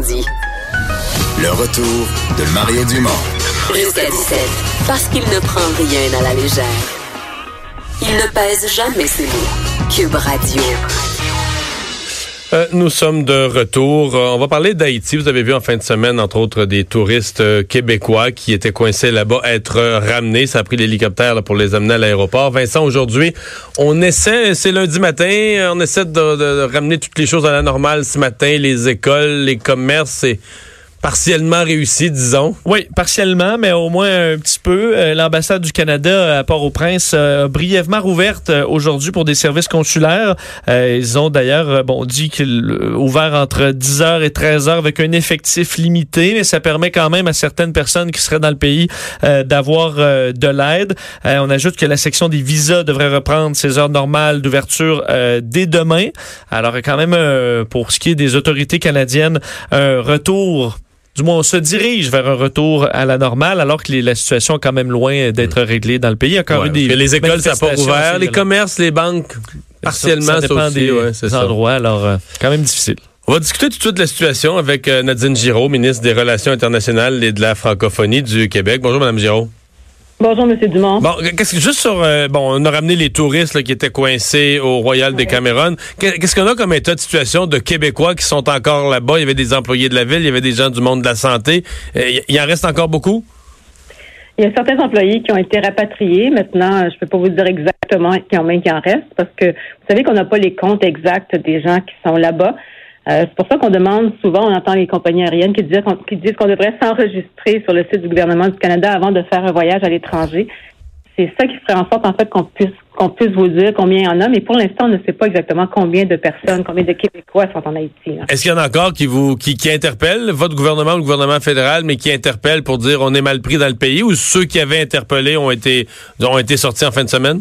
dit. Le retour de Mario Dumont. Jusqu'à 17, parce qu'il ne prend rien à la légère. Il ne pèse jamais ses mots. Cube Radio. Euh, nous sommes de retour. Euh, on va parler d'Haïti. Vous avez vu en fin de semaine, entre autres, des touristes euh, québécois qui étaient coincés là-bas être ramenés. Ça a pris l'hélicoptère pour les amener à l'aéroport. Vincent, aujourd'hui, on essaie, c'est lundi matin, on essaie de, de, ramener toutes les choses à la normale ce matin, les écoles, les commerces et partiellement réussi, disons. Oui, partiellement, mais au moins un petit peu. Euh, l'ambassade du Canada à Port-au-Prince a brièvement rouverte euh, aujourd'hui pour des services consulaires. Euh, ils ont d'ailleurs bon dit qu'il ouvert entre 10h et 13h avec un effectif limité, mais ça permet quand même à certaines personnes qui seraient dans le pays d'avoir de l'aide. on ajoute que la section des visas devrait reprendre ses heures normales d'ouverture dès demain. Alors quand même pour ce qui est des autorités canadiennes, un retour du moins, on se dirige vers un retour à la normale, alors que la situation est quand même loin d'être réglée dans le pays. Il y a encore des les écoles, ça n'a pas ouvert. Les commerces, les banques, partiellement, ça, dépend des, endroits. Alors, euh, quand même difficile. On va discuter tout de suite de la situation avec euh, Nadine Giraud, ministre des Relations internationales et de la francophonie du Québec. Bonjour, Madame Giraud. Bonjour, M. Dumont. Bon, qu'est-ce que juste sur euh, bon, on a ramené les touristes qui étaient coincés au Royal des Cameroun. Qu'est-ce qu'on a comme état de situation de Québécois qui sont encore là-bas? Il y avait des employés de la ville, il y avait des gens du monde de la santé. Euh, il en reste encore beaucoup? Il y a certains employés qui ont été rapatriés. Maintenant, je ne peux pas vous dire exactement combien il en reste parce que vous savez qu'on n'a pas les comptes exacts des gens qui sont là-bas. Euh, c'est pour ça qu'on demande souvent, on entend les compagnies aériennes qui disent qu'on, disent qu'on devrait s'enregistrer sur le site du gouvernement du Canada avant de faire un voyage à l'étranger. C'est ça qui ferait en sorte en fait qu'on puisse qu'on puisse vous dire combien il y en a, mais pour l'instant, on ne sait pas exactement combien de personnes, combien de Québécois sont en Haïti. Est-ce qu'il y en a encore qui vous qui, qui interpellent votre gouvernement ou le gouvernement fédéral, mais qui interpellent pour dire on est mal pris dans le pays, ou ceux qui avaient interpellé ont été ont été sortis en fin de semaine?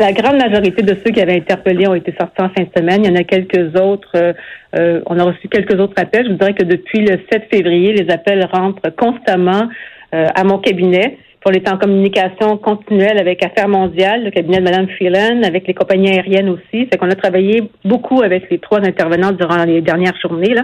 La grande majorité de ceux qui avaient interpellé ont été sortis en fin de semaine. Il y en a quelques autres. Euh, euh, on a reçu quelques autres appels. Je vous dirais que depuis le 7 février, les appels rentrent constamment euh, à mon cabinet. Pour les en communication continuelle avec Affaires mondiales, le cabinet de Mme Phelan, avec les compagnies aériennes aussi. C'est qu'on a travaillé beaucoup avec les trois intervenants durant les dernières journées.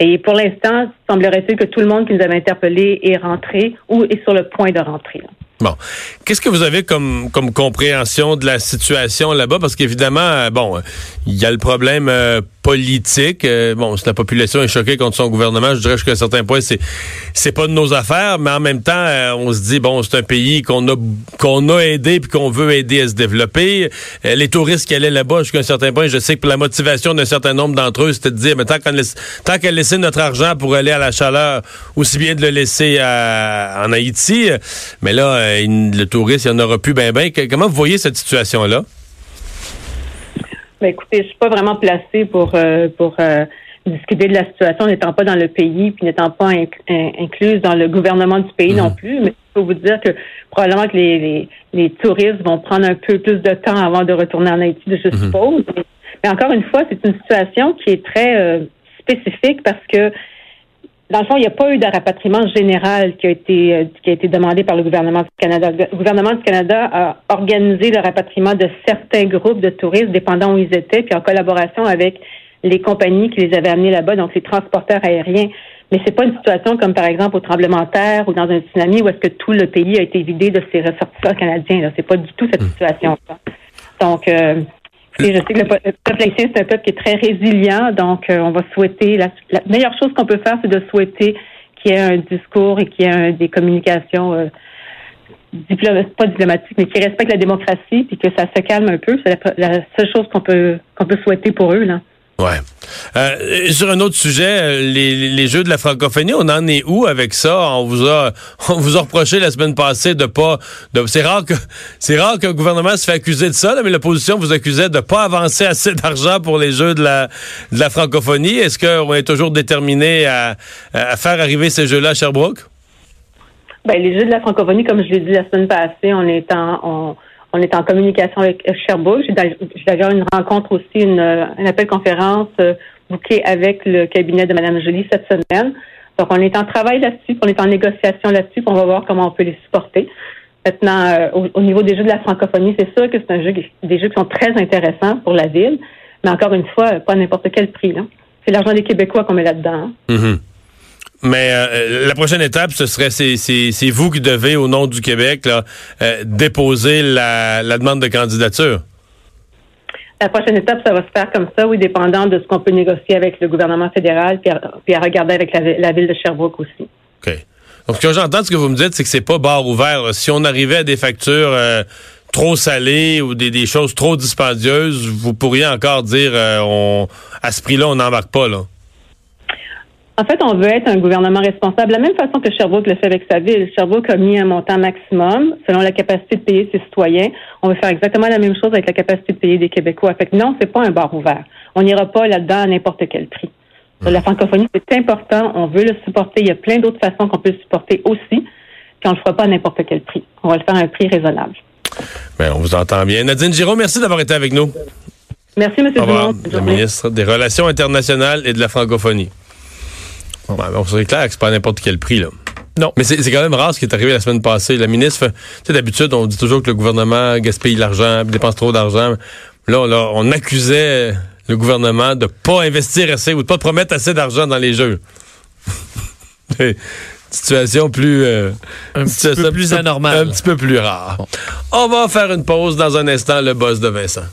Et pour l'instant, semblerait-il que tout le monde qui nous avait interpellés est rentré ou est sur le point de rentrer. Bon. Qu'est-ce que vous avez comme, comme compréhension de la situation là-bas? Parce qu'évidemment, euh, bon, il y a le problème euh, politique. Euh, bon, si la population est choquée contre son gouvernement, je dirais qu'à un certain point, c'est c'est pas de nos affaires, mais en même temps, euh, on se dit bon, c'est un pays qu'on a qu'on a aidé puis qu'on veut aider à se développer. Euh, les touristes qui allaient là-bas, jusqu'à un certain point, je sais que la motivation d'un certain nombre d'entre eux, c'était de dire, mais tant qu'on laisse, tant qu'à laisser notre argent pour aller à la chaleur, aussi bien de le laisser en Haïti. Mais là, le touriste, il n'y en aura plus ben ben. Comment vous voyez cette situation-là? Ben, écoutez, je suis pas vraiment placée pour euh, pour euh, discuter de la situation n'étant pas dans le pays puis n'étant pas incluse dans le gouvernement du pays non mhm. plus. Mais je peux vous dire que probablement que les, les, touristes vont prendre un peu plus de temps avant de retourner en Haïti, je mhm. suppose. Mais, encore une fois, c'est une situation qui est très euh, spécifique parce que dans le fond, il n'y a pas eu de rapatriement général qui a été euh, qui a été demandé par le gouvernement du Canada. Le gouvernement du Canada a organisé le rapatriement de certains groupes de touristes, dépendant où ils étaient, puis en collaboration avec les compagnies qui les avaient amenés là-bas, donc les transporteurs aériens. Mais c'est pas une situation comme par exemple au tremblement de terre ou dans un tsunami où est-ce que tout le pays a été vidé de ses ressortissants canadiens. C'est pas du tout cette hmm. situation. -là. Donc euh, je sais que le peuple haïtien, c'est un peuple qui est très résilient, donc euh, on va souhaiter, la, meilleure chose qu'on peut faire, c'est de souhaiter qu'il y ait un discours et qu'il y ait des communications euh, pas diplomatiques, mais qui respectent la démocratie, puis que ça se calme un peu. C'est la, la, seule chose qu'on peut qu'on peut souhaiter pour eux. Là. Euh, sur un autre sujet, euh, les, jeux de la francophonie, on en est où avec ça? On vous a reproché la semaine passée de pas c'est rare que c'est rare qu'un gouvernement se fait accuser de ça, mais l'opposition vous accusait de pas avancer assez d'argent pour les jeux de la francophonie. Est-ce qu'on est toujours déterminé à, faire arriver ces jeux-là à Sherbrooke? Ben les jeux de la francophonie, comme je l'ai dit la semaine passée, on est en on est en communication avec Sherbrooke. J'ai d'ailleurs une rencontre aussi, une, un appel conférence euh, bouqué avec le cabinet de Mme Jolie cette semaine. Donc, on est en travail là-dessus, on est en négociation là-dessus, on va voir comment on peut les supporter. Maintenant, euh, au, niveau des jeux de la francophonie, c'est sûr que c'est un jeu, des jeux qui sont très intéressants pour la ville, mais encore une fois, pas n'importe quel prix. C'est l'argent des Québécois qu'on met là-dedans. Mhm. Mais euh, la prochaine étape, ce serait c'est vous qui devez, au nom du Québec, là, euh, déposer la, la demande de candidature. La prochaine étape, ça va se faire comme ça, oui, dépendant de ce qu'on peut négocier avec le gouvernement fédéral, puis à, puis à regarder avec la, la, ville de Sherbrooke aussi. OK. Donc, ce que j'entends, ce que vous me dites, c'est que c'est pas barre ouvert. Là. Si on arrivait à des factures euh, trop salées ou des, des, choses trop dispendieuses, vous pourriez encore dire, euh, on, à ce prix-là, on n'embarque pas, là. En fait, on veut être un gouvernement responsable, de la même façon que Sherbrooke le fait avec sa ville. Sherbrooke a mis un montant maximum selon la capacité de payer ses citoyens. On veut faire exactement la même chose avec la capacité de payer des Québécois. Fait que non, c'est pas un bar ouvert. On n'ira pas là-dedans à n'importe quel prix. La francophonie, c'est important. On veut le supporter. Il y a plein d'autres façons qu'on peut le supporter aussi. Puis on ne le fera pas à n'importe quel prix. On va le faire à un prix raisonnable. Bien, on vous entend bien. Nadine Giraud, merci d'avoir été avec nous. Merci, M. Dumont. Le ministre des Relations internationales et de la francophonie. Bon, ben, on serait clair que c'est pas n'importe quel prix, là. Non. Mais c'est quand même rare ce qui est arrivé la semaine passée. La ministre, tu sais, d'habitude, on dit toujours que le gouvernement gaspille l'argent, dépense trop d'argent. Là, là, on accusait le gouvernement de pas investir assez ou de pas promettre assez d'argent dans les jeux. situation plus euh, un petit peu plus anormale. Un petit peu plus rare. Bon. On va faire une pause dans un instant, le boss de Vincent.